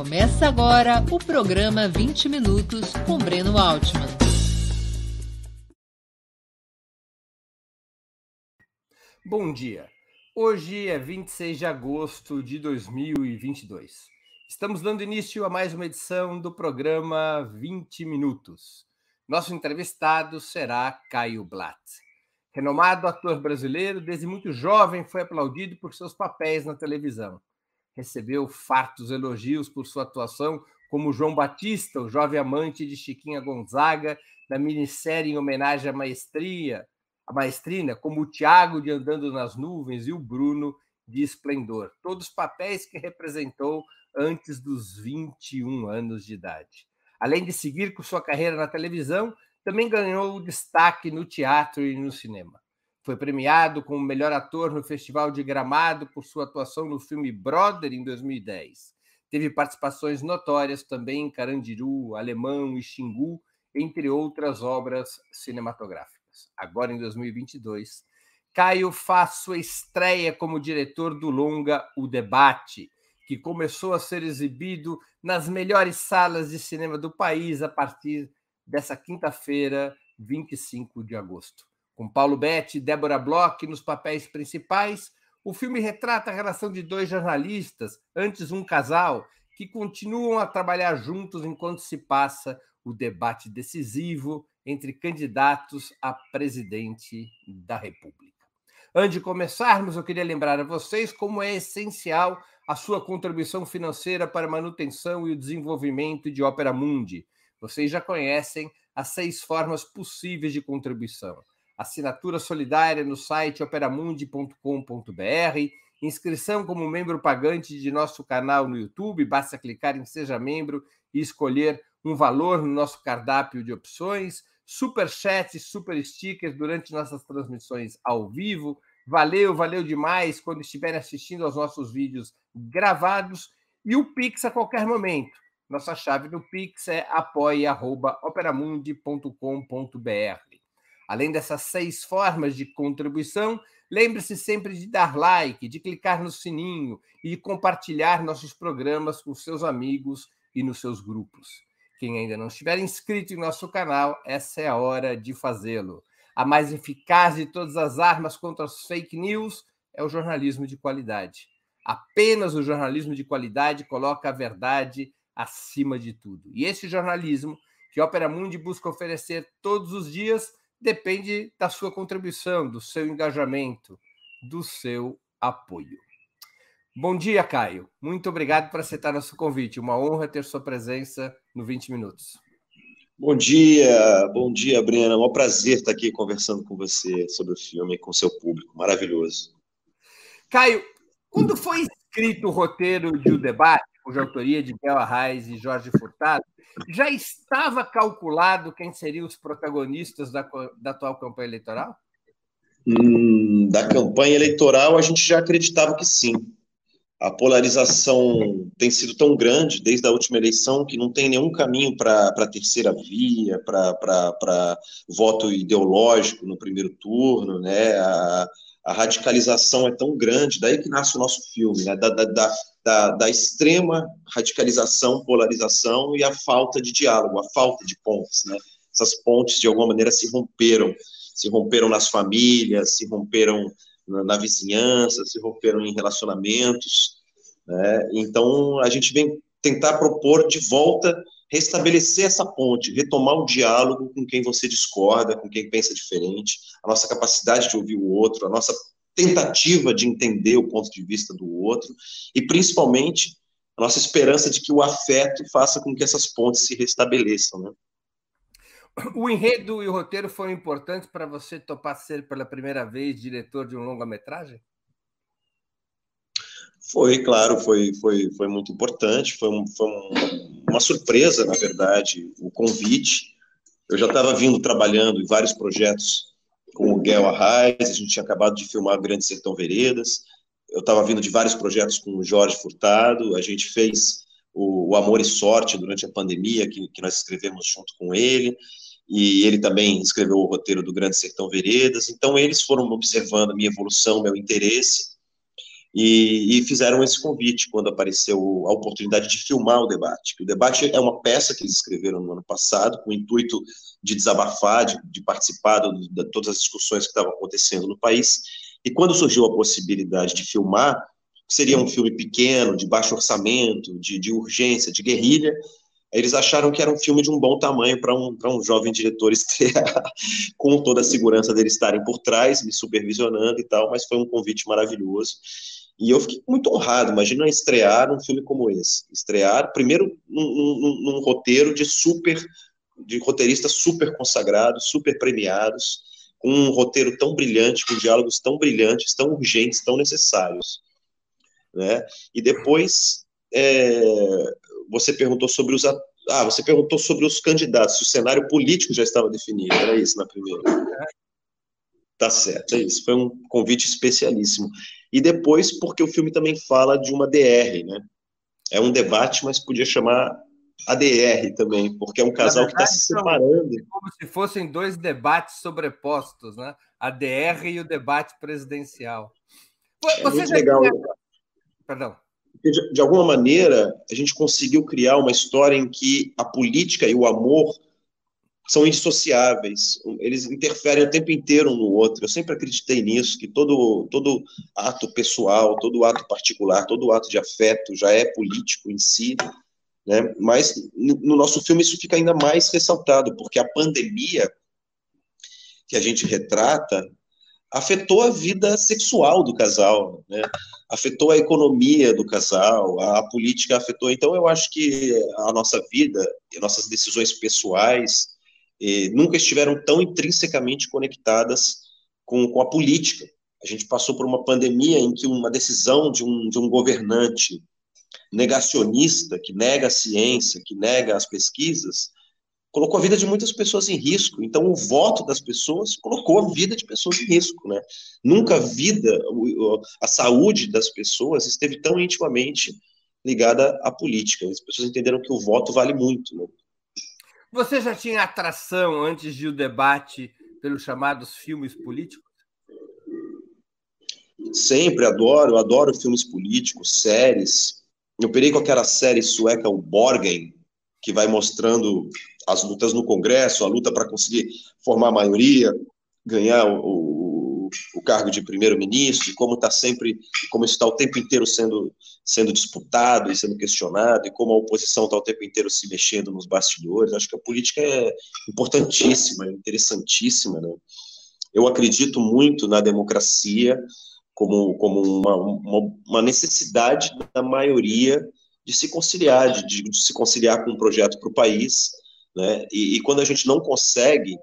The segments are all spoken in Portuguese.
Começa agora o programa 20 Minutos com Breno Altman. Bom dia. Hoje é 26 de agosto de 2022. Estamos dando início a mais uma edição do programa 20 Minutos. Nosso entrevistado será Caio Blatt. Renomado ator brasileiro, desde muito jovem foi aplaudido por seus papéis na televisão recebeu fartos elogios por sua atuação como João Batista, o jovem amante de Chiquinha Gonzaga, na minissérie em homenagem à maestria, a maestrina, como o Tiago de Andando nas Nuvens e o Bruno de Esplendor. Todos papéis que representou antes dos 21 anos de idade. Além de seguir com sua carreira na televisão, também ganhou destaque no teatro e no cinema. Foi premiado como melhor ator no Festival de Gramado por sua atuação no filme Brother em 2010. Teve participações notórias também em Carandiru, Alemão e Xingu, entre outras obras cinematográficas. Agora, em 2022, Caio faz sua estreia como diretor do longa O Debate, que começou a ser exibido nas melhores salas de cinema do país a partir dessa quinta-feira, 25 de agosto. Com Paulo Betti e Débora Bloch nos papéis principais, o filme retrata a relação de dois jornalistas, antes um casal, que continuam a trabalhar juntos enquanto se passa o debate decisivo entre candidatos a presidente da República. Antes de começarmos, eu queria lembrar a vocês como é essencial a sua contribuição financeira para a manutenção e o desenvolvimento de Ópera Mundi. Vocês já conhecem as seis formas possíveis de contribuição assinatura solidária no site operamundi.com.br, inscrição como membro pagante de nosso canal no YouTube, basta clicar em Seja Membro e escolher um valor no nosso cardápio de opções, super chat, super stickers durante nossas transmissões ao vivo. Valeu, valeu demais quando estiverem assistindo aos nossos vídeos gravados e o Pix a qualquer momento. Nossa chave no Pix é apoia.operamundi.com.br. Além dessas seis formas de contribuição, lembre-se sempre de dar like, de clicar no sininho e de compartilhar nossos programas com seus amigos e nos seus grupos. Quem ainda não estiver inscrito em nosso canal, essa é a hora de fazê-lo. A mais eficaz de todas as armas contra as fake news é o jornalismo de qualidade. Apenas o jornalismo de qualidade coloca a verdade acima de tudo. E esse jornalismo que a Opera Mundi busca oferecer todos os dias depende da sua contribuição, do seu engajamento, do seu apoio. Bom dia, Caio. Muito obrigado por aceitar nosso convite. Uma honra ter sua presença no 20 Minutos. Bom dia, bom dia, Brena. É um prazer estar aqui conversando com você sobre o filme e com seu público. Maravilhoso. Caio, quando foi escrito o roteiro de O Debate, cuja autoria de Bel Arraes e Jorge Furtado, já estava calculado quem seriam os protagonistas da, da atual campanha eleitoral? Hum, da campanha eleitoral, a gente já acreditava que sim. A polarização tem sido tão grande desde a última eleição que não tem nenhum caminho para a terceira via, para voto ideológico no primeiro turno, né? A, a radicalização é tão grande, daí que nasce o nosso filme, né? da, da, da, da, extrema radicalização, polarização e a falta de diálogo, a falta de pontes. Né? Essas pontes, de alguma maneira, se romperam, se romperam nas famílias, se romperam na, na vizinhança, se romperam em relacionamentos. Né? Então, a gente vem tentar propor de volta restabelecer essa ponte, retomar o diálogo com quem você discorda, com quem pensa diferente, a nossa capacidade de ouvir o outro, a nossa tentativa de entender o ponto de vista do outro e principalmente a nossa esperança de que o afeto faça com que essas pontes se restabeleçam, né? O enredo e o roteiro foram importantes para você topar ser pela primeira vez diretor de um longa-metragem? Foi, claro, foi, foi, foi muito importante, foi, um, foi um, uma surpresa, na verdade, o convite. Eu já estava vindo trabalhando em vários projetos com o Guel Arraes, a gente tinha acabado de filmar Grande Sertão Veredas, eu estava vindo de vários projetos com o Jorge Furtado, a gente fez o, o Amor e Sorte durante a pandemia, que, que nós escrevemos junto com ele, e ele também escreveu o roteiro do Grande Sertão Veredas, então eles foram observando a minha evolução, meu interesse, e, e, fizeram esse convite quando apareceu a oportunidade de filmar o debate. O debate é uma peça que eles escreveram no ano passado, com o intuito de desabafar, de, de participar do, de todas as discussões que estavam acontecendo no país. E quando surgiu a possibilidade de filmar, que seria um filme pequeno, de baixo orçamento, de, de urgência, de guerrilha, eles acharam que era um filme de um bom tamanho para um, um jovem diretor estrear, com toda a segurança deles estarem por trás, me supervisionando e tal, mas foi um convite maravilhoso. E eu fiquei muito honrado, imagina estrear um filme como esse. Estrear, primeiro, num, num, num roteiro de super, de roteiristas super consagrados, super premiados, com um roteiro tão brilhante, com diálogos tão brilhantes, tão urgentes, tão necessários. Né? E depois, é, você perguntou sobre os ah, você perguntou sobre os candidatos, se o cenário político já estava definido, era isso na primeira. Tá certo, é isso. Foi um convite especialíssimo e depois porque o filme também fala de uma DR, né? É um debate, mas podia chamar ADR também, porque é um casal verdade, que está se separando. Como se fossem dois debates sobrepostos, né? A DR e o debate presidencial. É Você é muito legal. Tinha... Perdão. De, de alguma maneira, a gente conseguiu criar uma história em que a política e o amor são indissociáveis, eles interferem o tempo inteiro um no outro. Eu sempre acreditei nisso, que todo, todo ato pessoal, todo ato particular, todo ato de afeto já é político em si, né? Mas no nosso filme isso fica ainda mais ressaltado, porque a pandemia que a gente retrata afetou a vida sexual do casal, né? afetou a economia do casal, a política afetou. Então, eu acho que a nossa vida, nossas decisões pessoais, nunca estiveram tão intrinsecamente conectadas com, com, a política. A gente passou por uma pandemia em que uma decisão de um, de um governante negacionista, que nega a ciência, que nega as pesquisas, colocou a vida de muitas pessoas em risco. Então, o voto das pessoas colocou a vida de pessoas em risco. Né? Nunca a vida, a saúde das pessoas esteve tão intimamente ligada à política. As pessoas entenderam que o voto vale muito. Né? Você já tinha atração antes de o debate pelos chamados filmes políticos? Sempre adoro, adoro filmes políticos, séries. Eu perei com aquela série sueca, o Borgen, que vai mostrando as lutas no Congresso, a luta para conseguir formar a maioria, ganhar o, o cargo de primeiro-ministro, como está sempre, como está o tempo inteiro sendo, sendo disputado e sendo questionado, e como a oposição está o tempo inteiro se mexendo nos bastidores. Acho que a política é importantíssima, é interessantíssima. Né? Eu acredito muito na democracia como, como uma, uma, uma necessidade da maioria de se conciliar, de, de, se conciliar com um projeto para o país, né? E, e, quando a gente não consegue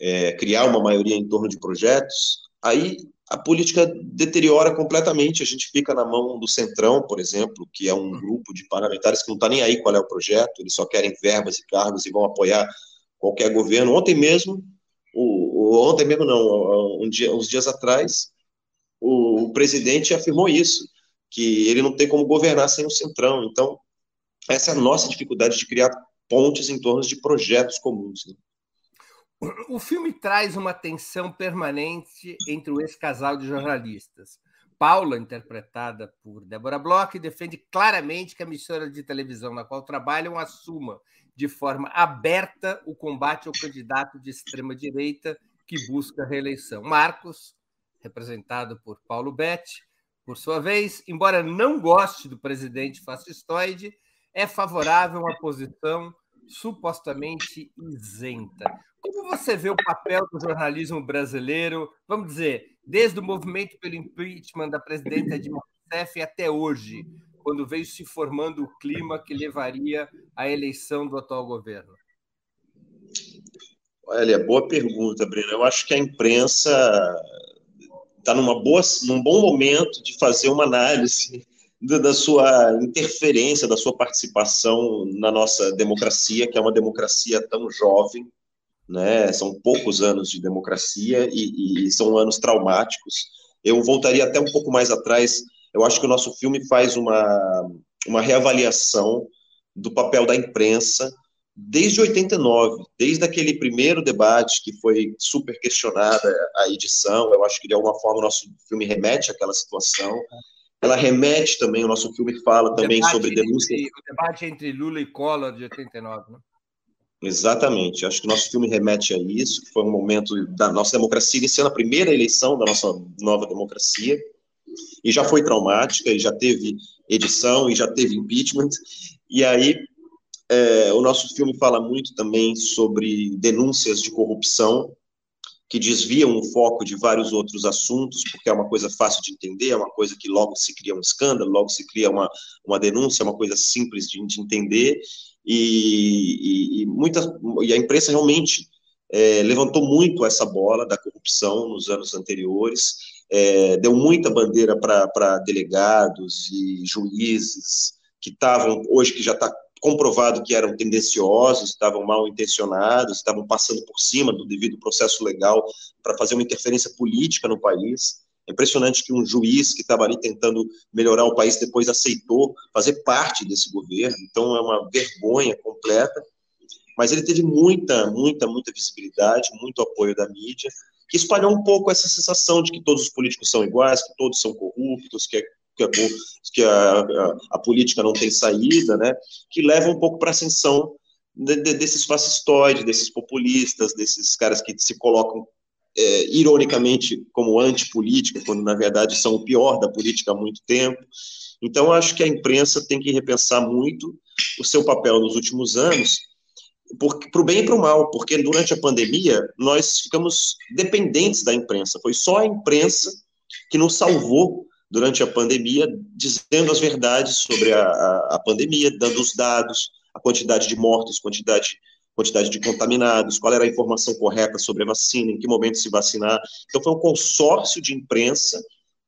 é, criar uma maioria em torno de projetos, aí a política deteriora completamente. A gente fica na mão do Centrão, por exemplo, que é um grupo de parlamentares que não está nem aí qual é o projeto, eles só querem verbas e cargos e vão apoiar qualquer governo. Ontem mesmo, o, o ontem mesmo não, um dia, uns dias atrás, o, o presidente afirmou isso, que ele não tem como governar sem o Centrão. Então, essa é a nossa dificuldade de criar pontes em torno de projetos comuns. Né? O filme traz uma tensão permanente entre o ex-casal de jornalistas. Paula, interpretada por Débora Bloch, defende claramente que a emissora de televisão na qual trabalham assuma de forma aberta o combate ao candidato de extrema-direita que busca reeleição. Marcos, representado por Paulo Betti, por sua vez, embora não goste do presidente fascistoide, é favorável à posição supostamente isenta. Como você vê o papel do jornalismo brasileiro, vamos dizer, desde o movimento pelo impeachment da presidenta Dilma Rousseff até hoje, quando veio se formando o clima que levaria à eleição do atual governo? Olha, boa pergunta, Breno. Eu acho que a imprensa está num bom momento de fazer uma análise da sua interferência, da sua participação na nossa democracia, que é uma democracia tão jovem, né? São poucos anos de democracia e, e, são anos traumáticos. Eu voltaria até um pouco mais atrás. Eu acho que o nosso filme faz uma, uma reavaliação do papel da imprensa desde 89, desde aquele primeiro debate que foi super questionada a edição, eu acho que de alguma forma o nosso filme remete àquela situação. Ela remete também, o nosso filme fala também sobre denúncia. o debate entre Lula e Collor de 89, né? Exatamente. Acho que o nosso filme remete a isso, que foi um momento da nossa democracia, iniciando a primeira eleição da nossa nova democracia, e já foi traumática, e já teve edição, e já teve impeachment, e aí é, o nosso filme fala muito também sobre denúncias de corrupção, que desviam o foco de vários outros assuntos, porque é uma coisa fácil de entender, é uma coisa que logo se cria um escândalo, logo se cria uma, uma denúncia, é uma coisa simples de, de entender, e, e, e, muita, e a imprensa realmente é, levantou muito essa bola da corrupção nos anos anteriores, é, deu muita bandeira para delegados e juízes que estavam, hoje que já está comprovado que eram tendenciosos, estavam mal intencionados, estavam passando por cima do devido processo legal para fazer uma interferência política no país. É impressionante que um juiz que estava ali tentando melhorar o país depois aceitou fazer parte desse governo, então é uma vergonha completa. Mas ele teve muita, muita, muita visibilidade, muito apoio da mídia, que espalhou um pouco essa sensação de que todos os políticos são iguais, que todos são corruptos, que que, a, que a, a, a, política não tem saída, né, que leva um pouco para a ascensão de, de, desses fascistoides, desses populistas, desses caras que se colocam é, ironicamente como antipolítica, quando na verdade são o pior da política há muito tempo. Então, acho que a imprensa tem que repensar muito o seu papel nos últimos anos, para o bem e para o mal, porque durante a pandemia nós ficamos dependentes da imprensa. Foi só a imprensa que nos salvou durante a pandemia, dizendo as verdades sobre a, a, a pandemia, dando os dados, a quantidade de mortos, quantidade, quantidade de contaminados, qual era a informação correta sobre a vacina, em que momento se vacinar. Então, foi um consórcio de imprensa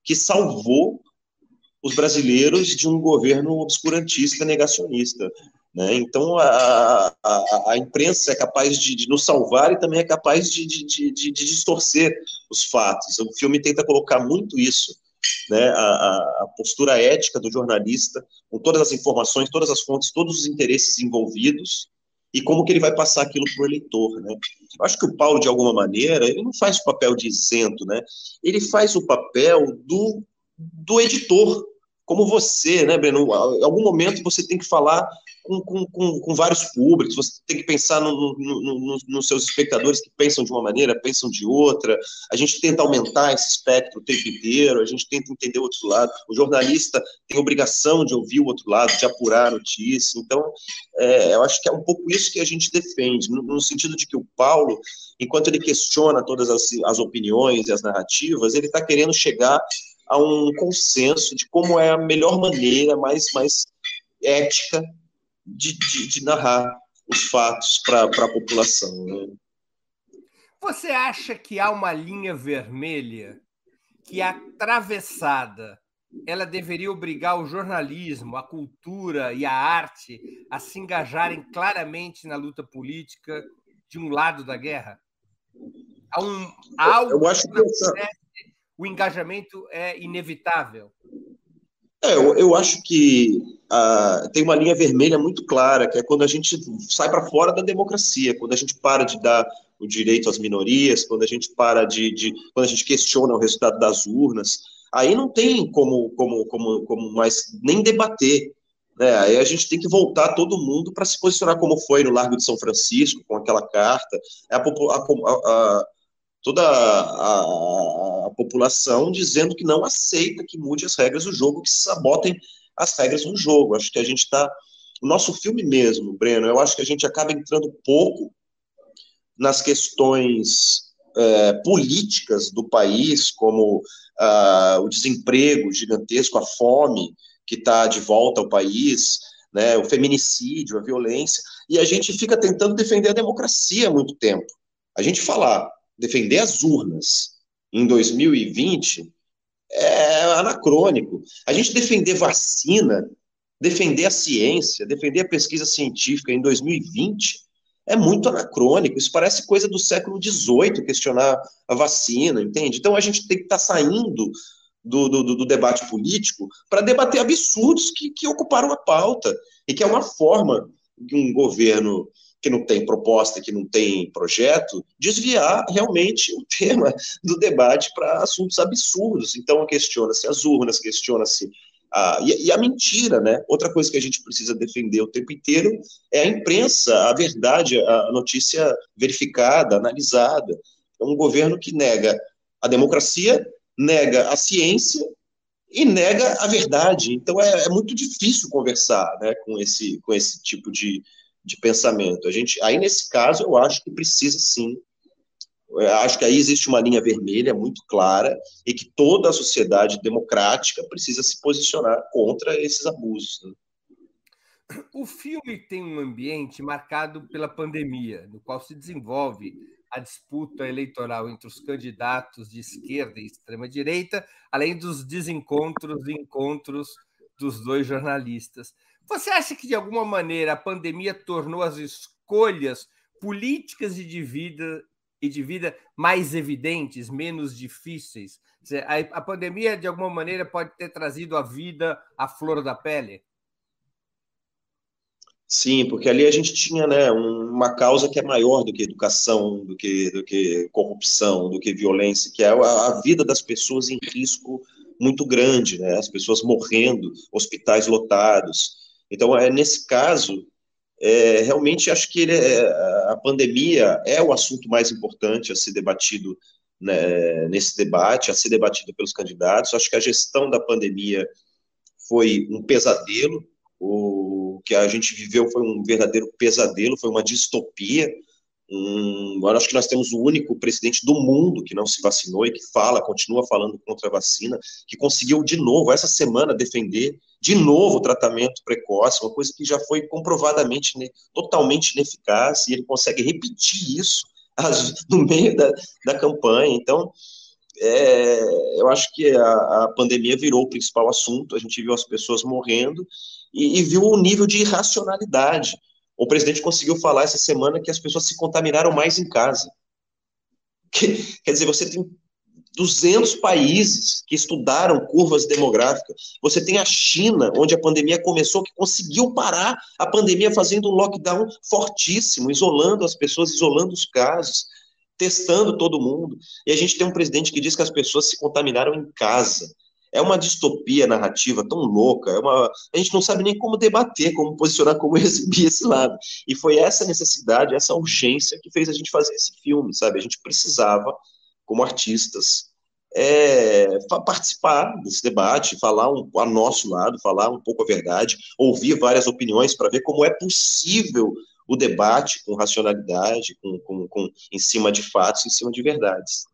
que salvou os brasileiros de um governo obscurantista negacionista. Né? Então, a, a, a, imprensa é capaz de, de, nos salvar e também é capaz de, de, de, de distorcer os fatos. O filme tenta colocar muito isso né, a, a, postura ética do jornalista, com todas as informações, todas as fontes, todos os interesses envolvidos, e como que ele vai passar aquilo para o eleitor, né? Eu acho que o Paulo, de alguma maneira, ele não faz o papel de isento, né? Ele faz o papel do, do editor, como você, né, Breno? Em algum momento você tem que falar com, com, com, com vários públicos, você tem que pensar no, no, no, nos seus espectadores que pensam de uma maneira, pensam de outra. A gente tenta aumentar esse espectro o tempo inteiro, a gente tenta entender o outro lado. O jornalista tem obrigação de ouvir o outro lado, de apurar a notícia. Então, é, eu acho que é um pouco isso que a gente defende, no, no sentido de que o Paulo, enquanto ele questiona todas as, as opiniões e as narrativas, ele está querendo chegar a um consenso de como é a melhor maneira, mais, mais ética de, de, de narrar os fatos para a população. Né? Você acha que há uma linha vermelha que, atravessada, ela deveria obrigar o jornalismo, a cultura e a arte a se engajarem claramente na luta política de um lado da guerra? Há, um, há algo Eu acho que essa... o engajamento é inevitável. É, eu, eu acho que uh, tem uma linha vermelha muito clara, que é quando a gente sai para fora da democracia, quando a gente para de dar o direito às minorias, quando a gente para de, de, quando a gente questiona o resultado das urnas, aí não tem como, como, como, como mais nem debater. Né? Aí a gente tem que voltar todo mundo para se posicionar como foi no Largo de São Francisco, com aquela carta. É a, a, toda a, a, população dizendo que não aceita que mude as regras do jogo, que sabotem as regras do jogo. Acho que a gente está. O nosso filme mesmo, Breno, eu acho que a gente acaba entrando pouco nas questões é, políticas do país, como o desemprego gigantesco, a fome que está de volta ao país, né, o feminicídio, a violência, e a gente fica tentando defender a democracia há muito tempo. A gente falar defender as urnas em 2020 é anacrônico. A gente defender vacina, defender a ciência, defender a pesquisa científica em 2020 é muito anacrônico. Isso parece coisa do século XVIII, questionar a vacina, entende? Então a gente tem que estar tá saindo do, do, do, debate político para debater absurdos que, que ocuparam a pauta e que é uma forma de um governo que não tem proposta, que não tem projeto, desviar realmente o tema do debate para assuntos absurdos. Então, questiona-se as urnas, questiona-se a, e, e, a mentira, né? Outra coisa que a gente precisa defender o tempo inteiro é a imprensa, a verdade, a notícia verificada, analisada. É um governo que nega a democracia, nega a ciência e nega a verdade. Então é, é muito difícil conversar né, com, esse, com esse tipo de, de pensamento. A gente, aí, nesse caso, eu acho que precisa sim. Eu acho que aí existe uma linha vermelha muito clara e que toda a sociedade democrática precisa se posicionar contra esses abusos. Né? O filme tem um ambiente marcado pela pandemia, no qual se desenvolve a disputa eleitoral entre os candidatos de esquerda e extrema-direita, além dos desencontros e encontros dos dois jornalistas. Você acha que, de alguma maneira, a pandemia tornou as escolhas políticas e de vida, e de vida mais evidentes, menos difíceis? A pandemia, de alguma maneira, pode ter trazido a vida à flor da pele? Sim, porque ali a gente tinha né, uma causa que é maior do que educação, do que, do que corrupção, do que violência, que é a, vida das pessoas em risco muito grande, né, as pessoas morrendo, hospitais lotados. Então, é, nesse caso, é, realmente acho que é, a pandemia é o assunto mais importante a ser debatido né, nesse debate, a ser debatido pelos candidatos. Acho que a gestão da pandemia foi um pesadelo, o que a gente viveu foi um verdadeiro pesadelo, foi uma distopia. Agora acho que nós temos o único presidente do mundo que não se vacinou e que fala, continua falando contra a vacina, que conseguiu de novo, essa semana, defender de novo o tratamento precoce, uma coisa que já foi comprovadamente né, totalmente ineficaz, e ele consegue repetir isso no meio da, da campanha. Então, é, eu acho que a, a, pandemia virou o principal assunto, a gente viu as pessoas morrendo e, e viu o nível de irracionalidade. O presidente conseguiu falar essa semana que as pessoas se contaminaram mais em casa. Que, quer dizer, você tem 200 países que estudaram curvas demográficas. Você tem a China, onde a pandemia começou, que conseguiu parar a pandemia fazendo um lockdown fortíssimo, isolando as pessoas, isolando os casos, testando todo mundo. E a gente tem um presidente que diz que as pessoas se contaminaram em casa. É uma distopia narrativa tão louca, é uma, a gente não sabe nem como debater, como posicionar, como exibir esse lado. E foi essa necessidade, essa urgência que fez a gente fazer esse filme, sabe? A gente precisava, como artistas, é, participar desse debate, falar um, a nosso lado, falar um pouco a verdade, ouvir várias opiniões para ver como é possível o debate com racionalidade, com, com, com, em cima de fatos, em cima de verdades.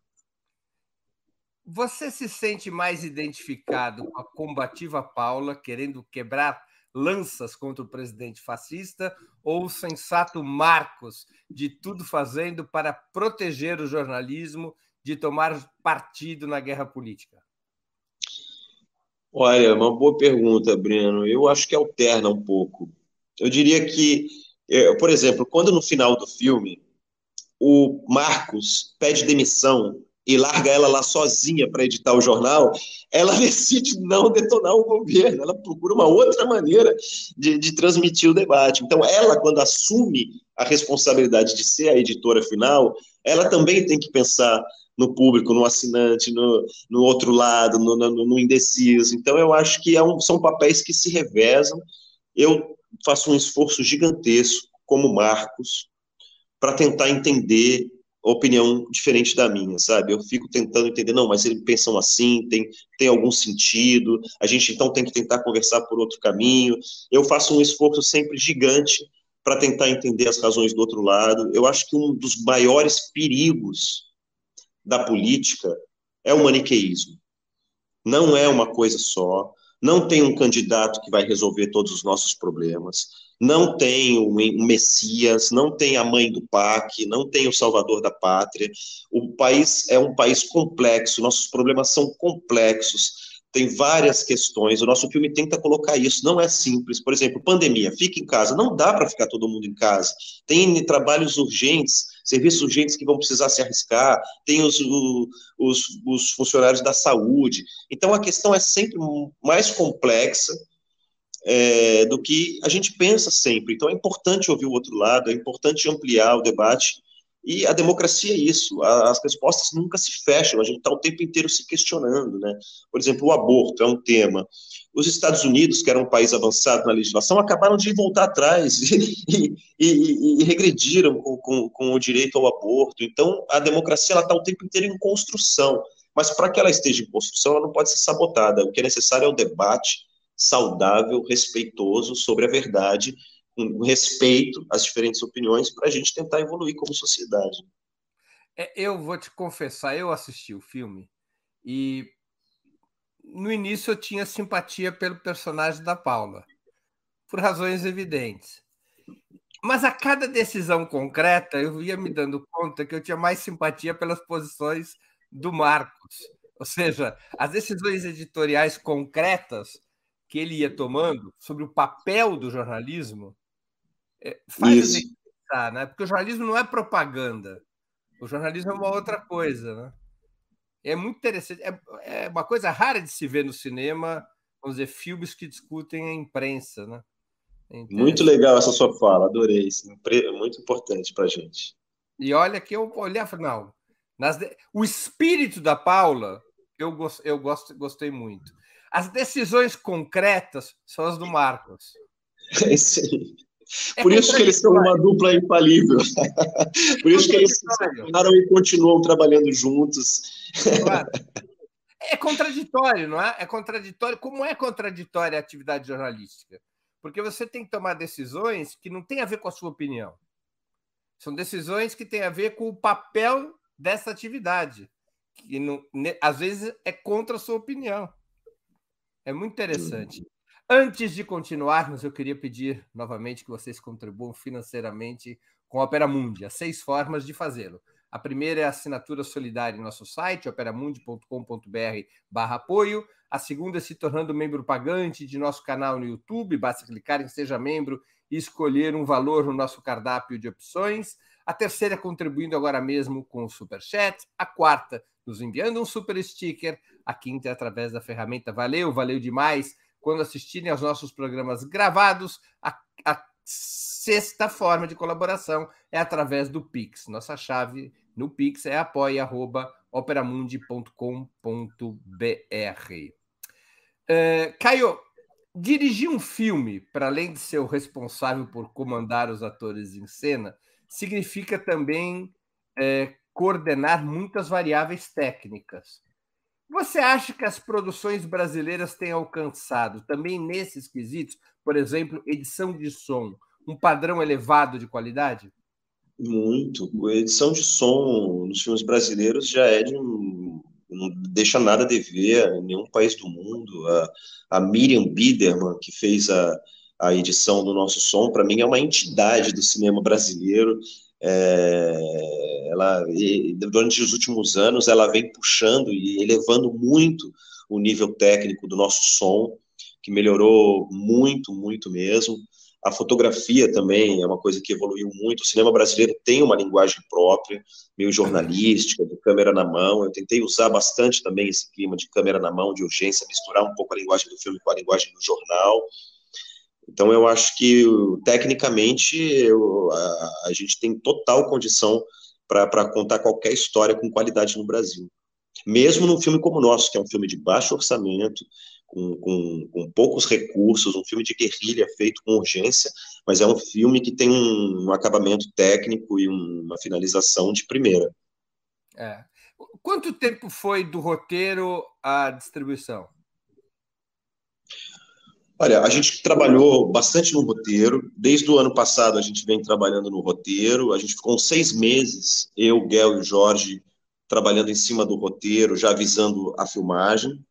Você se sente mais identificado com a combativa Paula, querendo quebrar lanças contra o presidente fascista, ou o sensato Marcos, de tudo fazendo para proteger o jornalismo de tomar partido na guerra política? Olha, uma boa pergunta, Breno. Eu acho que alterna um pouco. Eu diria que, é, por exemplo, quando no final do filme o Marcos pede demissão e larga ela lá sozinha para editar o jornal, ela decide não detonar o governo, ela procura uma outra maneira de, de transmitir o debate. Então, ela, quando assume a responsabilidade de ser a editora final, ela também tem que pensar no público, no assinante, no, no outro lado, no, no, no indeciso. Então, eu acho que é um, são papéis que se revezam. Eu faço um esforço gigantesco, como Marcos, para tentar entender opinião diferente da minha, sabe? Eu fico tentando entender, não, mas eles pensam assim, tem, tem algum sentido, a gente então tem que tentar conversar por outro caminho. Eu faço um esforço sempre gigante para tentar entender as razões do outro lado. Eu acho que um dos maiores perigos da política é o maniqueísmo. Não é uma coisa só, não tem um candidato que vai resolver todos os nossos problemas, não tem um Messias, não tem a mãe do PAC, não tem o salvador da pátria. O país é um país complexo, nossos problemas são complexos, tem várias questões. O nosso filme tenta colocar isso, não é simples. Por exemplo, pandemia, fica em casa, não dá para ficar todo mundo em casa. Tem trabalhos urgentes, serviços urgentes que vão precisar se arriscar, tem os, os, os funcionários da saúde. Então a questão é sempre mais complexa é, do que a gente pensa sempre. Então é importante ouvir o outro lado, é importante ampliar o debate. E a democracia é isso, as respostas nunca se fecham, a gente está o tempo inteiro se questionando. Né? Por exemplo, o aborto é um tema. Os Estados Unidos, que era um país avançado na legislação, acabaram de voltar atrás e, e, e, e regrediram com, com, com, o direito ao aborto. Então, a democracia está o tempo inteiro em construção. Mas para que ela esteja em construção, ela não pode ser sabotada. O que é necessário é o debate saudável, respeitoso sobre a verdade, com respeito às diferentes opiniões, para a gente tentar evoluir como sociedade. É, eu vou te confessar, eu assisti o filme e no início eu tinha simpatia pelo personagem da Paula, por razões evidentes. Mas a cada decisão concreta, eu ia me dando conta que eu tinha mais simpatia pelas posições do Marcos. Ou seja, as decisões editoriais concretas que ele ia tomando sobre o papel do jornalismo é, faz Isso. pensar, né? Porque o jornalismo não é propaganda. O jornalismo é uma outra coisa, né? É muito interessante. É, é uma coisa rara de se ver no cinema, vamos dizer, filmes que discutem a imprensa, né? É muito legal essa sua fala, adorei. Isso. Muito importante para gente. E olha que eu olhava, não. Nas, o espírito da Paula, eu, eu gost, gostei muito. As decisões concretas são as do Marcos. É isso aí. É Por isso que eles são uma dupla infalível. Por isso que eles se separaram e continuam trabalhando juntos. Claro. É contraditório, não é? É contraditório. Como é contraditória a atividade jornalística? Porque você tem que tomar decisões que não têm a ver com a sua opinião. São decisões que têm a ver com o papel dessa atividade, que não, às vezes é contra a sua opinião. É muito interessante. Antes de continuarmos, eu queria pedir novamente que vocês contribuam financeiramente com a Opera Mundi. Há seis formas de fazê-lo. A primeira é a assinatura solidária em nosso site, operamundi.com.br barra apoio. A segunda é se tornando membro pagante de nosso canal no YouTube. Basta clicar em Seja Membro e escolher um valor no nosso cardápio de opções. A terceira é contribuindo agora mesmo com o Super Chat. A quarta, nos enviando um super sticker. A quinta é através da ferramenta Valeu, valeu demais quando assistirem aos nossos programas gravados. A, a sexta forma de colaboração é através do Pix. Nossa chave no Pix é apoia.operamundi.com.br. Uh, Caio, dirigir um filme, para além de ser o responsável por comandar os atores em cena, significa também é, coordenar muitas variáveis técnicas. Você acha que as produções brasileiras têm alcançado, também nesses quesitos, por exemplo, edição de som, um padrão elevado de qualidade? Muito. A edição de som nos filmes brasileiros já é de um. não deixa nada a dever em nenhum país do mundo. A, a Miriam Biderman, que fez a, a edição do nosso som, para mim é uma entidade do cinema brasileiro. É, ela, durante os últimos anos, ela vem puxando e elevando muito o nível técnico do nosso som, que melhorou muito, muito mesmo. A fotografia também é uma coisa que evoluiu muito. O cinema brasileiro tem uma linguagem própria, meio jornalística, de câmera na mão. Eu tentei usar bastante também esse clima de câmera na mão, de urgência, misturar um pouco a linguagem do filme com a linguagem do jornal. Então, eu acho que, tecnicamente, eu, a, a, gente tem total condição para contar qualquer história com qualidade no Brasil. Mesmo num filme como o nosso, que é um filme de baixo orçamento, com, com, com poucos recursos, um filme de guerrilha feito com urgência, mas é um filme que tem um, um acabamento técnico e um, uma finalização de primeira. É. Quanto tempo foi do roteiro à distribuição? Olha, a gente trabalhou bastante no roteiro. Desde o ano passado a gente vem trabalhando no roteiro. A gente ficou seis meses, eu, Guel e o Jorge, trabalhando em cima do roteiro, já avisando a filmagem,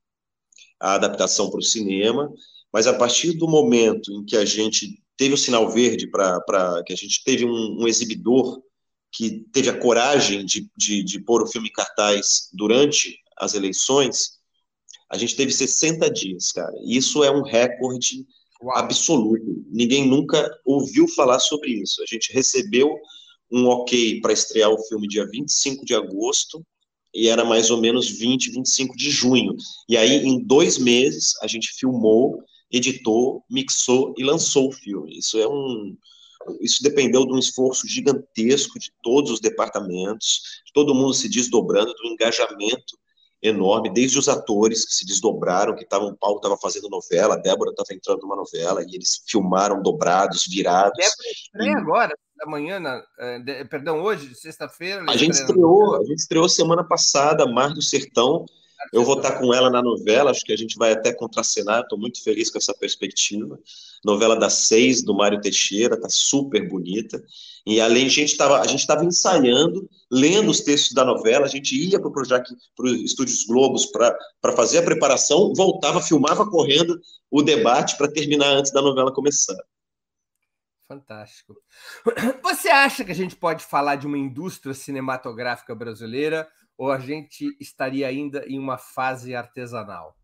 a adaptação para o cinema. Mas a partir do momento em que a gente teve o sinal verde para que a gente teve um, um, exibidor que teve a coragem de, de, de pôr o filme em cartaz durante as eleições, a gente teve 60 dias, cara. Isso é um recorde Uau. absoluto. Ninguém nunca ouviu falar sobre isso. A gente recebeu um ok para estrear o filme dia 25 de agosto. e era mais ou menos 20, 25 de junho. E aí, em dois meses, a gente filmou, editou, mixou e lançou o filme. Isso é um. Isso dependeu de um esforço gigantesco de todos os departamentos, de todo mundo se desdobrando, do engajamento enorme, desde os atores que se desdobraram, que estavam, o Paulo estava fazendo novela, a Débora estava entrando numa novela, e eles filmaram dobrados, virados. Débora estreia e... agora, amanhã, na, é, perdão, hoje, sexta-feira. A gente estreou, a gente estreou semana passada, Mar do Sertão. Eu vou estar com ela na novela, acho que a gente vai até contracenar, estou muito feliz com essa perspectiva. Novela das seis, do Mário Teixeira, está super bonita. E além, a gente estava ensaiando, lendo os textos da novela, a gente ia para o Estúdios Globos para fazer a preparação, voltava, filmava correndo o debate para terminar antes da novela começar. Fantástico. Você acha que a gente pode falar de uma indústria cinematográfica brasileira ou a gente estaria ainda em uma fase artesanal?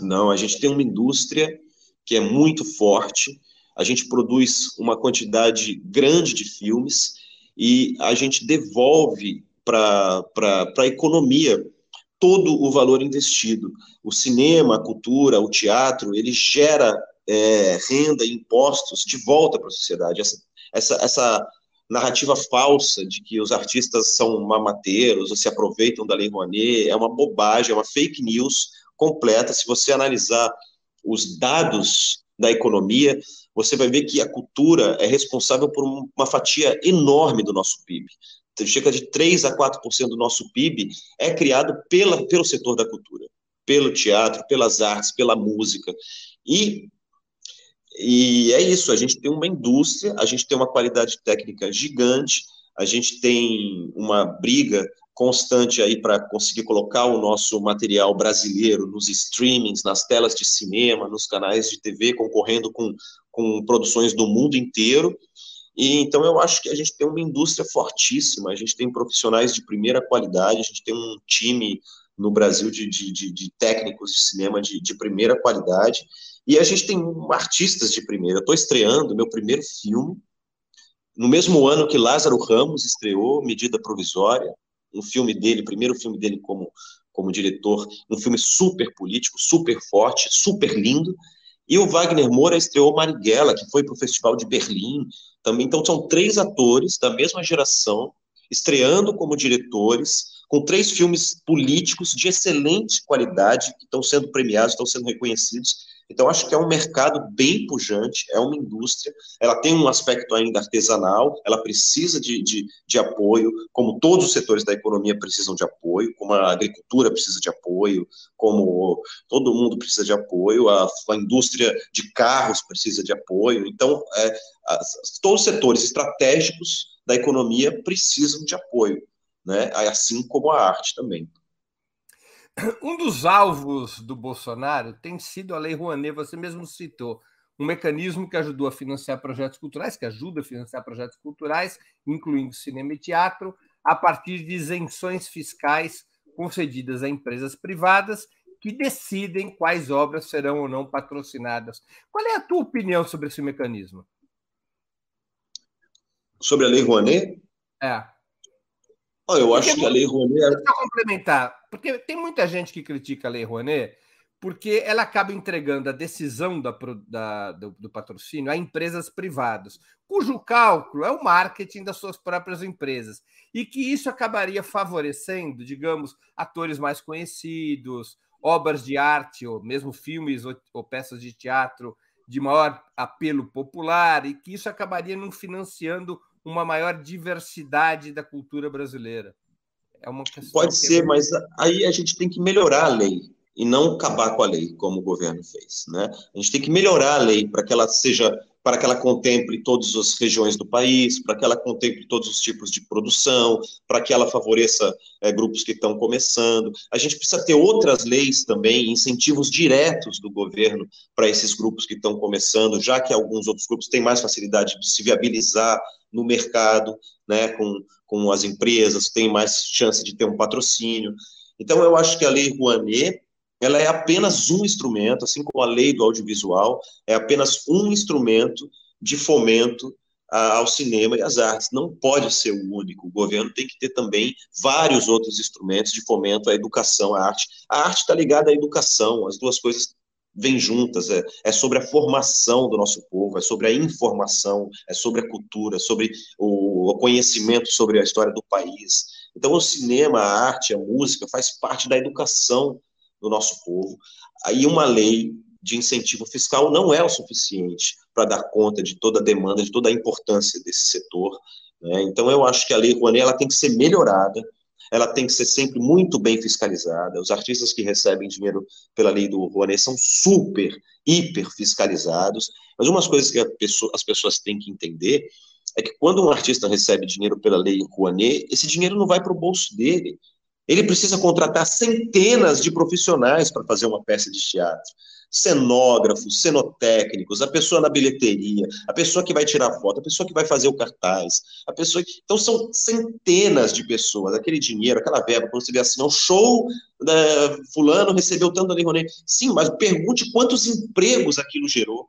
Não, a gente tem uma indústria que é muito forte, a gente produz uma quantidade grande de filmes e a gente devolve para a economia todo o valor investido. O cinema, a cultura, o teatro, ele gera é, renda e impostos de volta para a sociedade. Essa, essa, essa narrativa falsa de que os artistas são mamateiros ou se aproveitam da Lei Rouanet é uma bobagem, é uma fake news completa. Se você analisar os dados da economia, você vai ver que a cultura é responsável por uma fatia enorme do nosso PIB. Chega de 3 a 4% do nosso PIB é criado pela, pelo setor da cultura, pelo teatro, pelas artes, pela música. E e é isso, a gente tem uma indústria, a gente tem uma qualidade técnica gigante, a gente tem uma briga constante aí para conseguir colocar o nosso material brasileiro nos streamings, nas telas de cinema, nos canais de TV, concorrendo com, com produções do mundo inteiro. E então eu acho que a gente tem uma indústria fortíssima, a gente tem profissionais de primeira qualidade, a gente tem um time no Brasil de, de, de, de técnicos de cinema de, de primeira qualidade. E a gente tem artistas de primeira. Estou estreando meu primeiro filme, no mesmo ano que Lázaro Ramos estreou Medida Provisória, um filme dele, primeiro filme dele como, como diretor, um filme super político, super forte, super lindo. E o Wagner Moura estreou Marighella, que foi para o Festival de Berlim também. Então, são três atores da mesma geração, estreando como diretores, com três filmes políticos de excelente qualidade, que estão sendo premiados, estão sendo reconhecidos. Então, acho que é um mercado bem pujante, é uma indústria, ela tem um aspecto ainda artesanal, ela precisa de, de, de, apoio, como todos os setores da economia precisam de apoio, como a agricultura precisa de apoio, como todo mundo precisa de apoio, a, a indústria de carros precisa de apoio. Então, é, todos os setores estratégicos da economia precisam de apoio, né? assim como a arte também. Um dos alvos do Bolsonaro tem sido a Lei Rouanet, você mesmo citou, um mecanismo que ajudou a financiar projetos culturais, que ajuda a financiar projetos culturais, incluindo cinema e teatro, a partir de isenções fiscais concedidas a empresas privadas que decidem quais obras serão ou não patrocinadas. Qual é a tua opinião sobre esse mecanismo? Sobre a Lei Rouanet? É. Oh, eu acho que a Lei Rouanet. É Para complementar, porque tem muita gente que critica a Lei Rouanet porque ela acaba entregando a decisão da, da, do, do, patrocínio a empresas privadas, cujo cálculo é o marketing das suas próprias empresas, e que isso acabaria favorecendo, digamos, atores mais conhecidos, obras de arte, ou mesmo filmes ou, ou peças de teatro de maior apelo popular, e que isso acabaria não financiando uma maior diversidade da cultura brasileira. É uma Pode ser, mas aí a gente tem que melhorar a lei e não acabar com a lei, como o governo fez. Né? A gente tem que melhorar a lei para que ela seja para que ela contemple todas as regiões do país, para que ela contemple todos os tipos de produção, para que ela favoreça é, grupos que estão começando. A gente precisa ter outras leis também, incentivos diretos do governo para esses grupos que estão começando, já que alguns outros grupos têm mais facilidade de se viabilizar no mercado, né, com, com as empresas, têm mais chance de ter um patrocínio. Então, eu acho que a Lei Rouanet ela é apenas um instrumento, assim como a lei do audiovisual, é apenas um instrumento de fomento ao cinema e às artes. Não pode ser o único. O governo tem que ter também vários outros instrumentos de fomento à educação, à arte. A arte está ligada à educação, as duas coisas vêm juntas. É, é sobre a formação do nosso povo, é sobre a informação, é sobre a cultura, sobre o, o conhecimento sobre a história do país. Então, o cinema, a arte, a música faz parte da educação do nosso povo. Aí, uma lei de incentivo fiscal não é o suficiente para dar conta de toda a demanda, de toda a importância desse setor. Né? Então, eu acho que a Lei Rouanet ela tem que ser melhorada, ela tem que ser sempre muito bem fiscalizada. Os artistas que recebem dinheiro pela Lei do Rouanet são super, hiper fiscalizados. Mas umas coisas que pessoa, as pessoas têm que entender é que quando um artista recebe dinheiro pela Lei Rouanet, esse dinheiro não vai para o bolso dele. Ele precisa contratar centenas de profissionais para fazer uma peça de teatro cenógrafos, cenotécnicos, a pessoa na bilheteria, a pessoa que vai tirar foto, a pessoa que vai fazer o cartaz, a pessoa. Então são centenas de pessoas, aquele dinheiro, aquela verba, quando você vê assim, o show da fulano recebeu tanto da Lei Rouanet. Sim, mas pergunte quantos empregos aquilo gerou,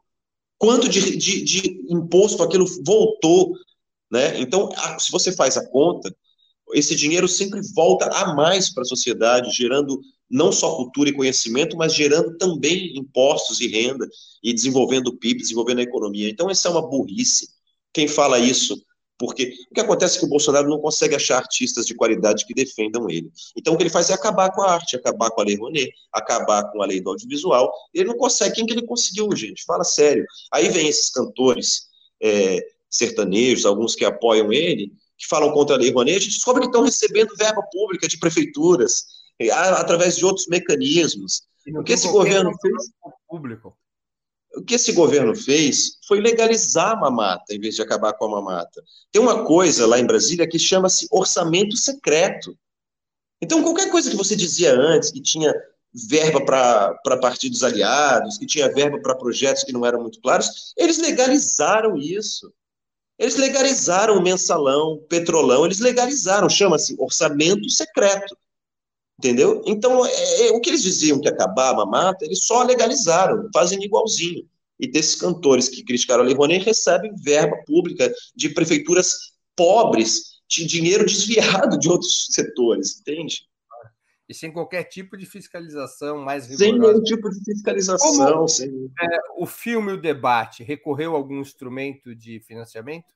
quanto de, de, de imposto aquilo voltou, né? Então, se você faz a conta, esse dinheiro sempre volta a mais para a sociedade, gerando não só cultura e conhecimento, mas gerando também impostos e renda e desenvolvendo o PIB, desenvolvendo a economia. Então, isso é uma burrice. Quem fala isso? Porque o que acontece é que o Bolsonaro não consegue achar artistas de qualidade que defendam ele. Então, o que ele faz é acabar com a arte, acabar com a Lei Rouanet, acabar com a lei do audiovisual. Ele não consegue. Quem que ele conseguiu, gente? Fala sério. Aí vem esses cantores é, sertanejos, alguns que apoiam ele, que falam contra a Lei Rouanet, a gente descobre que estão recebendo verba pública de prefeituras, através de outros mecanismos. O que esse governo fez? Público. O que esse governo fez foi legalizar a mamata, em vez de acabar com a mamata. Tem uma coisa lá em Brasília que chama-se orçamento secreto. Então, qualquer coisa que você dizia antes, que tinha verba para partidos aliados, que tinha verba para projetos que não eram muito claros, eles legalizaram isso. Eles legalizaram o mensalão, o petrolão, eles legalizaram, chama-se orçamento secreto. Entendeu? Então, é, é, o que eles diziam que acabava a mata, eles só legalizaram, fazem igualzinho. E desses cantores que criticaram a Lei Rouanet recebem verba pública de prefeituras pobres, de dinheiro desviado de outros setores, entende? E sem qualquer tipo de fiscalização mais rigorosa. Sem nenhum tipo de fiscalização. Como, sem... é, o filme o debate recorreu a algum instrumento de financiamento?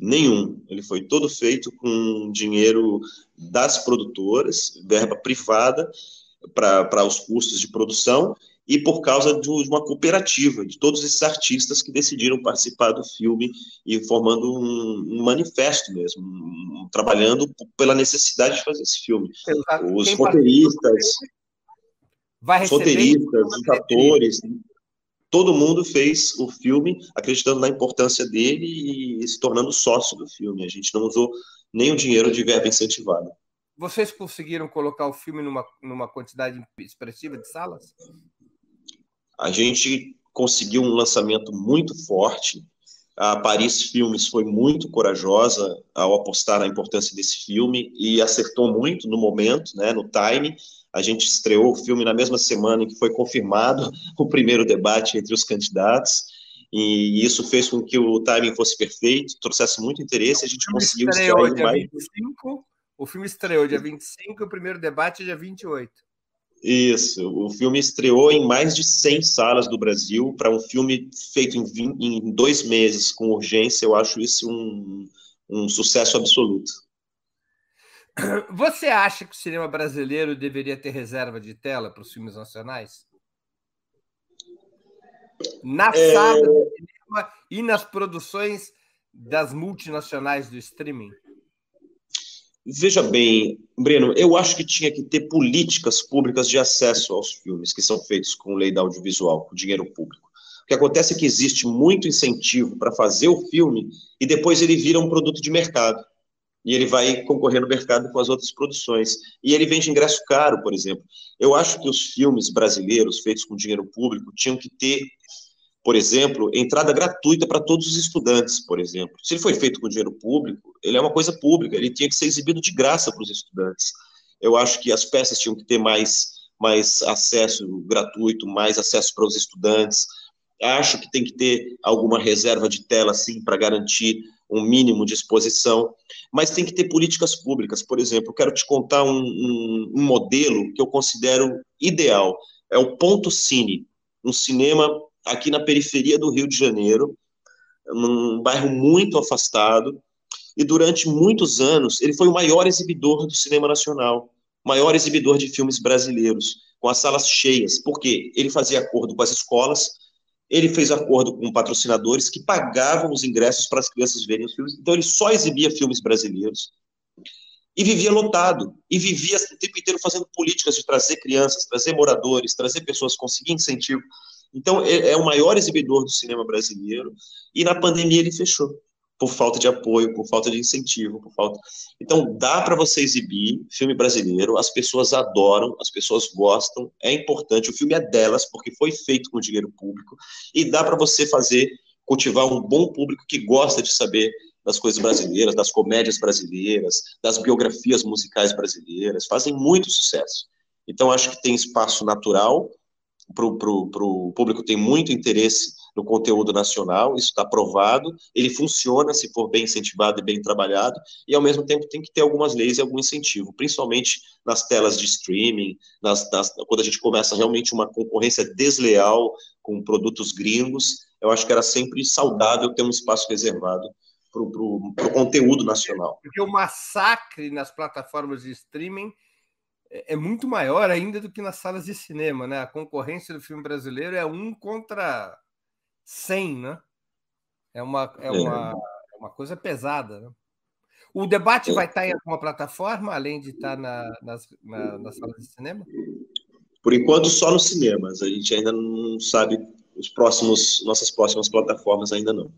Nenhum. Ele foi todo feito com dinheiro das produtoras, verba privada para os custos de produção e por causa de uma cooperativa de todos esses artistas que decidiram participar do filme e formando um, um manifesto mesmo, um, trabalhando pela necessidade de fazer esse filme. Os Quem roteiristas, os roteiristas, os atores, todo mundo fez o filme acreditando na importância dele e se tornando sócio do filme. A gente não usou nem o dinheiro de verba incentivada. Vocês conseguiram colocar o filme numa, numa quantidade expressiva de salas? A gente conseguiu um lançamento muito forte. A Paris Filmes foi muito corajosa ao apostar na importância desse filme e acertou muito no momento, né, no time. A gente estreou o filme na mesma semana em que foi confirmado o primeiro debate entre os candidatos, e isso fez com que o timing fosse perfeito, trouxesse muito interesse, a gente conseguiu estrear dia mais... 25, o filme estreou dia 25 e o primeiro debate é dia 28. Isso, o filme estreou em mais de 100 salas do Brasil, para um filme feito em, 20, em, dois meses, com urgência, eu acho isso um, um sucesso absoluto. Você acha que o cinema brasileiro deveria ter reserva de tela para os filmes nacionais? Na é... sala do cinema e nas produções das multinacionais do streaming? Veja bem, Breno, eu acho que tinha que ter políticas públicas de acesso aos filmes que são feitos com lei da audiovisual, com dinheiro público. O que acontece é que existe muito incentivo para fazer o filme e depois ele vira um produto de mercado e ele vai concorrer no mercado com as outras produções. E ele vende ingresso caro, por exemplo. Eu acho que os filmes brasileiros feitos com dinheiro público tinham que ter, por exemplo, entrada gratuita para todos os estudantes, por exemplo. Se ele foi feito com dinheiro público, ele é uma coisa pública, ele tinha que ser exibido de graça para os estudantes. Eu acho que as peças tinham que ter mais, mais acesso gratuito, mais acesso para os estudantes Acho que tem que ter alguma reserva de tela, sim, para garantir um mínimo de exposição, mas tem que ter políticas públicas. Por exemplo, quero te contar um, um, um modelo que eu considero ideal. É o Ponto Cine, um cinema aqui na periferia do Rio de Janeiro, num bairro muito afastado, e durante muitos anos ele foi o maior exibidor do cinema nacional, maior exibidor de filmes brasileiros, com as salas cheias, porque ele fazia acordo com as escolas, ele fez acordo com patrocinadores que pagavam os ingressos para as crianças verem os filmes, então ele só exibia filmes brasileiros. E vivia lotado, e vivia o tempo inteiro fazendo políticas de trazer crianças, trazer moradores, trazer pessoas, conseguir incentivo. Então, é, é o maior exibidor do cinema brasileiro, e na pandemia ele fechou por falta de apoio, por falta de incentivo, por falta. Então dá para você exibir filme brasileiro, as pessoas adoram, as pessoas gostam, é importante, o filme é delas porque foi feito com dinheiro público e dá para você fazer cultivar um bom público que gosta de saber das coisas brasileiras, das comédias brasileiras, das biografias musicais brasileiras, fazem muito sucesso. Então acho que tem espaço natural para o público tem muito interesse no conteúdo nacional, isso está provado, ele funciona se for bem incentivado e bem trabalhado, e ao mesmo tempo tem que ter algumas leis e algum incentivo, principalmente nas telas de streaming, nas, nas, quando a gente começa realmente uma concorrência desleal com produtos gringos, eu acho que era sempre saudável ter um espaço reservado para o conteúdo nacional. Porque o massacre nas plataformas de streaming é, é muito maior ainda do que nas salas de cinema, né? A concorrência do filme brasileiro é um contra 100, né? É uma, é, é. uma, é uma coisa pesada, né? O debate vai estar em alguma plataforma, além de estar na, nas, na, nas salas de cinema? Por enquanto, só nos cinemas. A gente ainda não sabe os próximos, nossas próximas plataformas ainda não.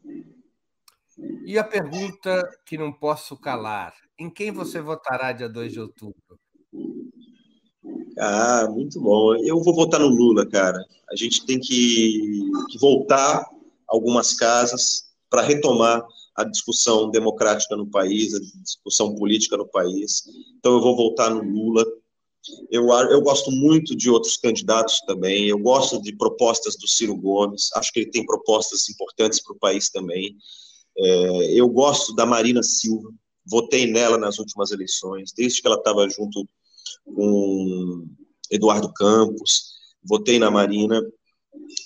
E a pergunta que não posso calar: em quem você votará dia 2 de outubro? Ah, muito bom. Eu vou votar no Lula, cara. A gente tem que, que voltar algumas casas para retomar a discussão democrática no país, a discussão política no país. Então, eu vou voltar no Lula. Eu, eu gosto muito de outros candidatos também. Eu gosto de propostas do Ciro Gomes. Acho que ele tem propostas importantes para o país também. É, eu gosto da Marina Silva. Votei nela nas últimas eleições, desde que ela estava junto com Eduardo Campos, votei na Marina,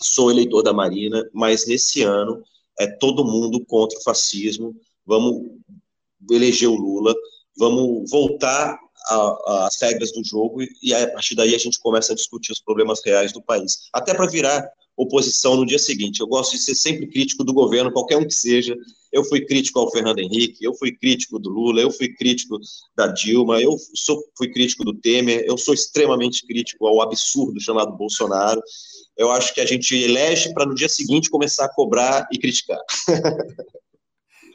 sou eleitor da Marina, mas nesse ano é todo mundo contra o fascismo, vamos eleger o Lula, vamos voltar às regras do jogo e a partir daí a gente começa a discutir os problemas reais do país. Até para virar oposição no dia seguinte. Eu gosto de ser sempre crítico do governo, qualquer um que seja. Eu fui crítico ao Fernando Henrique, eu fui crítico do Lula, eu fui crítico da Dilma, eu sou, fui crítico do Temer, eu sou extremamente crítico ao absurdo chamado Bolsonaro. Eu acho que a gente elege para no dia seguinte começar a cobrar e criticar.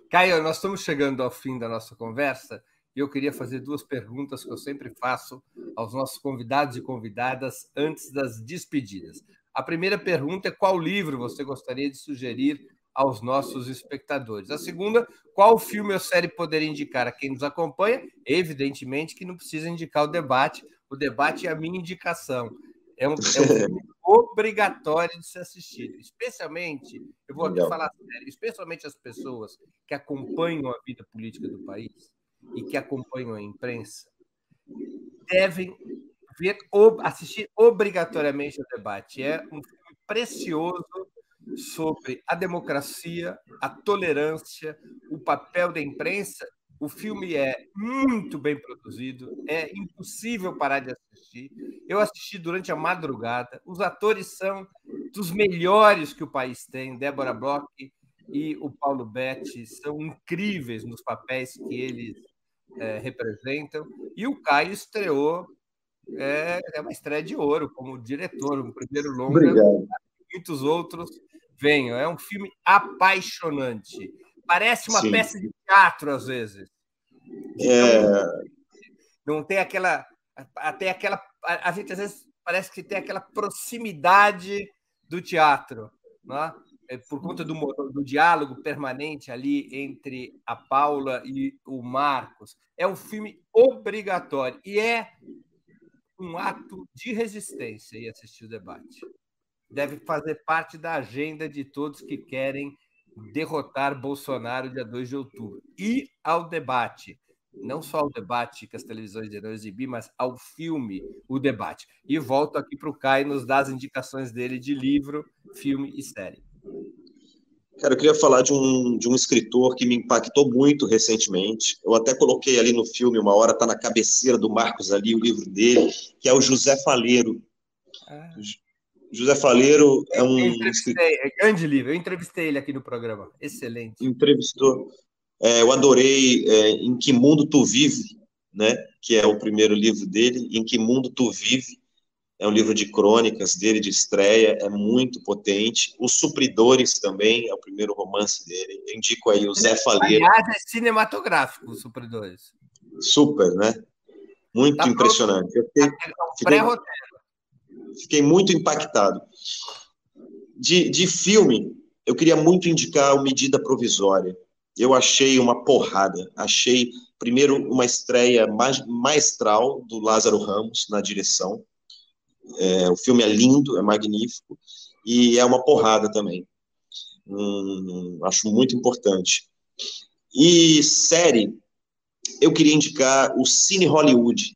Caio, nós estamos chegando ao fim da nossa conversa e eu queria fazer duas perguntas que eu sempre faço aos nossos convidados e convidadas antes das despedidas. A primeira pergunta é qual livro você gostaria de sugerir aos nossos espectadores. A segunda, qual filme ou série poderia indicar a quem nos acompanha? Evidentemente que não precisa indicar o debate, o debate é a minha indicação. É um, é um filme obrigatório de ser assistido, especialmente, eu vou aqui falar sério, especialmente as pessoas que acompanham a vida política do país e que acompanham a imprensa, devem ver, assistir obrigatoriamente o debate. É um filme precioso sobre a democracia, a tolerância, o papel da imprensa. O filme é muito bem produzido, é impossível parar de assistir. Eu assisti durante a madrugada. Os atores são dos melhores que o país tem. Débora Bloch e o Paulo Betti são incríveis nos papéis que eles é, representam. E o Caio estreou é, é uma estreia de ouro como diretor, um primeiro longa. Obrigado. Muitos outros venham. É um filme apaixonante. Parece uma Sim. peça de teatro, às vezes. É... Não tem aquela. Até aquela. A gente às vezes parece que tem aquela proximidade do teatro, né? É por conta do, do diálogo permanente ali entre a Paula e o Marcos. É um filme obrigatório e é um ato de resistência e assistir o debate. Deve fazer parte da agenda de todos que querem derrotar Bolsonaro dia 2 de outubro. E ao debate, não só ao debate que as televisões irão exibir, mas ao filme O Debate. E volto aqui para o Caio nos dar as indicações dele de livro, filme e série. Cara, eu queria falar de um, de um escritor que me impactou muito recentemente. Eu até coloquei ali no filme, uma hora está na cabeceira do Marcos ali, o livro dele, que é o José Faleiro. Ah. José Faleiro é um. É grande livro, eu entrevistei ele aqui no programa. Excelente. Entrevistou. É, eu adorei é, Em Que Mundo Tu Vive, né? Que é o primeiro livro dele. Em Que Mundo Tu Vive é um livro de crônicas dele, de estreia, é muito potente. Os Supridores também é o primeiro romance dele. Eu indico aí o Zé Faleiro. Aliás, é cinematográfico, Os Supridores. Super, né? Muito tá impressionante. Eu fiquei, fiquei, fiquei, muito impactado. De, de filme, eu queria muito indicar o Medida Provisória. Eu achei uma porrada. Achei, primeiro, uma estreia maestral do Lázaro Ramos na direção é, o filme é lindo, é magnífico, e é uma porrada também. Hum, acho muito importante. E série, eu queria indicar o Cine Hollywood.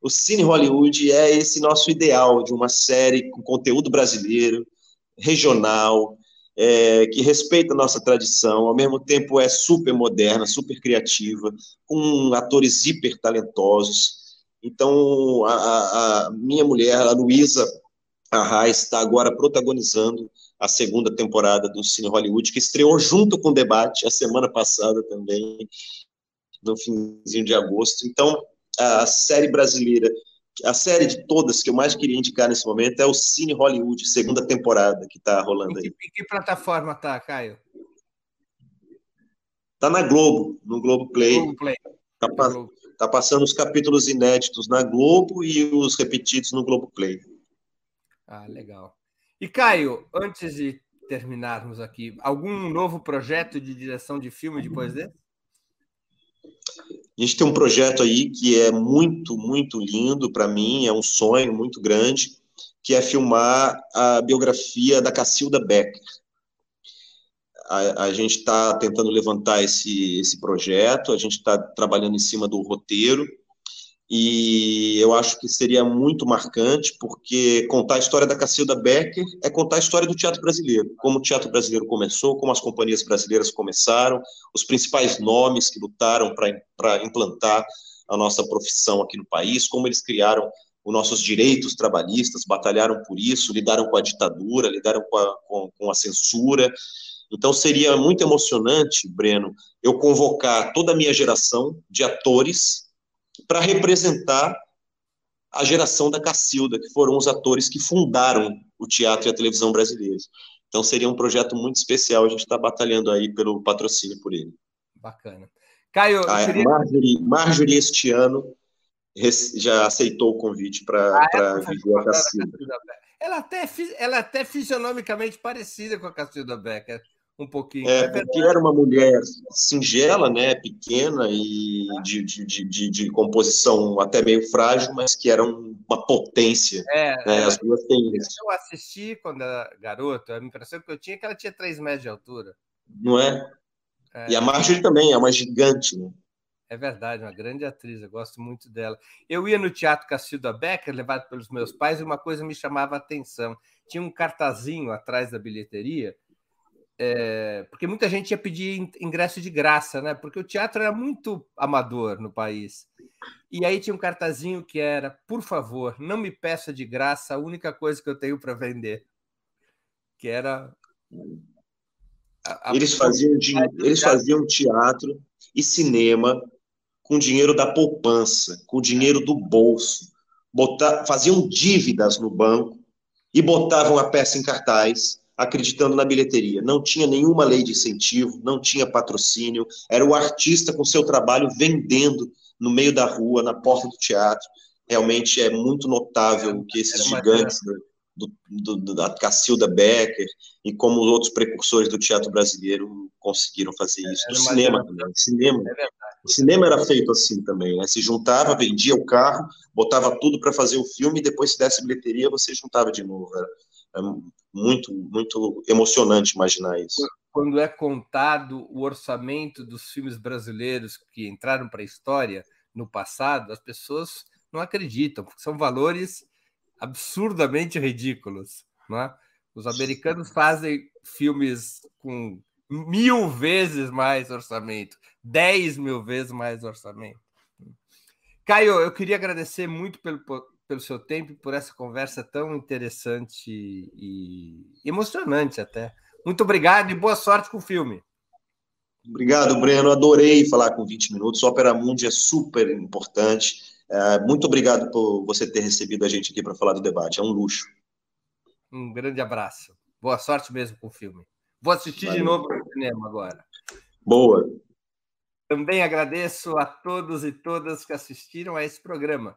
O Cine Hollywood é esse nosso ideal de uma série com conteúdo brasileiro, regional, é, que respeita a nossa tradição, ao mesmo tempo é super moderna, super criativa, com atores hiper talentosos. Então, a, a minha mulher, a Luísa Arraes, está agora protagonizando a segunda temporada do Cine Hollywood, que estreou junto com o debate a semana passada também, no finzinho de agosto. Então, a série brasileira, a série de todas que eu mais queria indicar nesse momento é o Cine Hollywood, segunda temporada que está rolando aí. Em que, que plataforma tá, Caio? Tá na Globo, no Globo Play. Globo Play. Tá, Globo. Está passando os capítulos inéditos na Globo e os repetidos no Globo Play. Ah, legal. E Caio, antes de terminarmos aqui, algum novo projeto de direção de filme depois desse? A gente tem um projeto aí que é muito, muito lindo para mim, é um sonho muito grande, que é filmar a biografia da Cacilda Becker. A, a gente está tentando levantar esse, esse projeto, a gente está trabalhando em cima do roteiro, e eu acho que seria muito marcante, porque contar a história da Cacilda Becker é contar a história do teatro brasileiro, como o teatro brasileiro começou, como as companhias brasileiras começaram, os principais nomes que lutaram para implantar a nossa profissão aqui no país, como eles criaram os nossos direitos trabalhistas, batalharam por isso, lidaram com a ditadura, lidaram com a, com, com a censura, então seria muito emocionante, Breno, eu convocar toda a minha geração de atores para representar a geração da Cacilda, que foram os atores que fundaram o teatro e a televisão brasileiros. Então seria um projeto muito especial, a gente está batalhando aí pelo patrocínio por ele. Bacana. Caio, a queria... Marjorie, Marjorie este ano já aceitou o convite para ah, é? viver a Cacilda. Ela até, ela até fisionomicamente parecida com a Cacilda Becker um pouquinho. É, é porque era uma mulher singela, né, pequena e de, de, de, de, composição até meio frágil, mas que era uma potência. É, né? É. As duas têm isso. Eu assisti quando era garoto, a impressão que eu tinha é que ela tinha 3 metros de altura. Não é? é? E a Marjorie também é uma gigante, né? É verdade, uma grande atriz, eu gosto muito dela. Eu ia no Teatro Cacilda Becker, levado pelos meus pais, e uma coisa me chamava a atenção. Tinha um cartazinho atrás da bilheteria é, porque muita gente ia pedir ingresso de graça, né? Porque o teatro era muito amador no país. E aí tinha um cartazinho que era: por favor, não me peça de graça a única coisa que eu tenho para vender. Que era. A, a... Eles, faziam, eles faziam teatro e cinema com dinheiro da poupança, com dinheiro do bolso. Botar, faziam dívidas no banco e botavam a peça em cartaz acreditando na bilheteria. Não tinha nenhuma lei de incentivo, não tinha patrocínio, era o artista com seu trabalho vendendo no meio da rua, na porta do teatro. Realmente é muito notável que esses gigantes do, do, do, da Cacilda Becker e como os outros precursores do teatro brasileiro conseguiram fazer isso. No cinema também. cinema, é o cinema era feito assim também, né? Se juntava, vendia o carro, botava tudo para fazer o filme e depois se desse bilheteria você juntava de novo. Era muito, muito emocionante imaginar isso. Quando é contado o orçamento dos filmes brasileiros que entraram para a história no passado, as pessoas não acreditam, porque são valores absurdamente ridículos. Não é? Os americanos fazem filmes com mil vezes mais orçamento, dez mil vezes mais orçamento. Caio, eu queria agradecer muito pelo, pelo seu tempo e por essa conversa tão interessante e emocionante até. Muito obrigado e boa sorte com o filme. Obrigado, Breno. Adorei falar com 20 minutos. O Opera Mundi é super importante. É, muito obrigado por você ter recebido a gente aqui para falar do debate. É um luxo. Um grande abraço. Boa sorte mesmo com o filme. Vou assistir Valeu. de novo no cinema agora. Boa. Também agradeço a todos e todas que assistiram a esse programa,